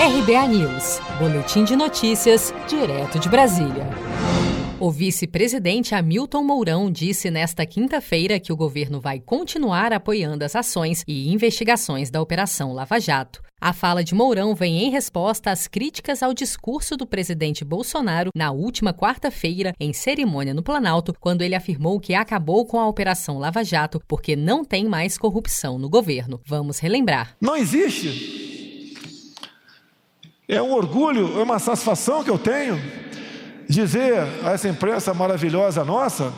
RBA News, Boletim de Notícias, direto de Brasília. O vice-presidente Hamilton Mourão disse nesta quinta-feira que o governo vai continuar apoiando as ações e investigações da Operação Lava Jato. A fala de Mourão vem em resposta às críticas ao discurso do presidente Bolsonaro na última quarta-feira, em cerimônia no Planalto, quando ele afirmou que acabou com a Operação Lava Jato porque não tem mais corrupção no governo. Vamos relembrar. Não existe é um orgulho, é uma satisfação que eu tenho dizer a essa imprensa maravilhosa nossa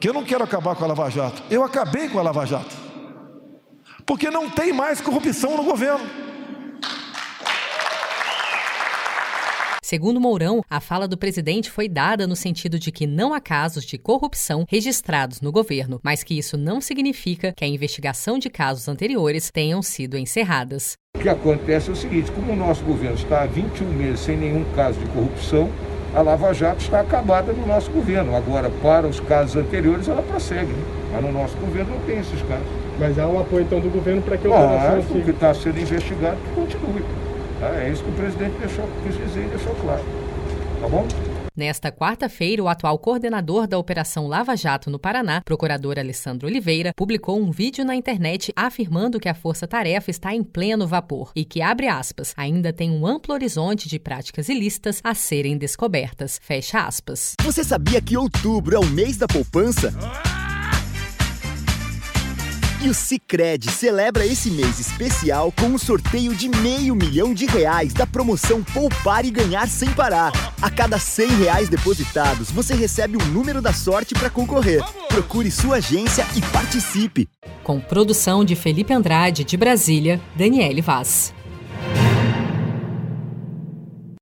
que eu não quero acabar com a Lava Jato. Eu acabei com a Lava Jato. Porque não tem mais corrupção no governo. Segundo Mourão, a fala do presidente foi dada no sentido de que não há casos de corrupção registrados no governo, mas que isso não significa que a investigação de casos anteriores tenham sido encerradas. O que acontece é o seguinte: como o nosso governo está há 21 meses sem nenhum caso de corrupção, a Lava Jato está acabada no nosso governo. Agora, para os casos anteriores, ela prossegue. Né? Mas no nosso governo não tem esses casos. Mas há um apoio, então, do governo para que a operação... Claro, que está sendo investigado, que continue. Tá? É isso que o presidente deixou, quis dizer e deixou claro. Tá bom? Nesta quarta-feira, o atual coordenador da Operação Lava Jato no Paraná, procurador Alessandro Oliveira, publicou um vídeo na internet afirmando que a força-tarefa está em pleno vapor e que, abre aspas, ainda tem um amplo horizonte de práticas ilícitas a serem descobertas. Fecha aspas. Você sabia que outubro é o mês da poupança? E o Cicred celebra esse mês especial com um sorteio de meio milhão de reais da promoção Poupar e Ganhar Sem Parar. A cada 100 reais depositados, você recebe um número da sorte para concorrer. Procure sua agência e participe. Com produção de Felipe Andrade, de Brasília, Daniele Vaz.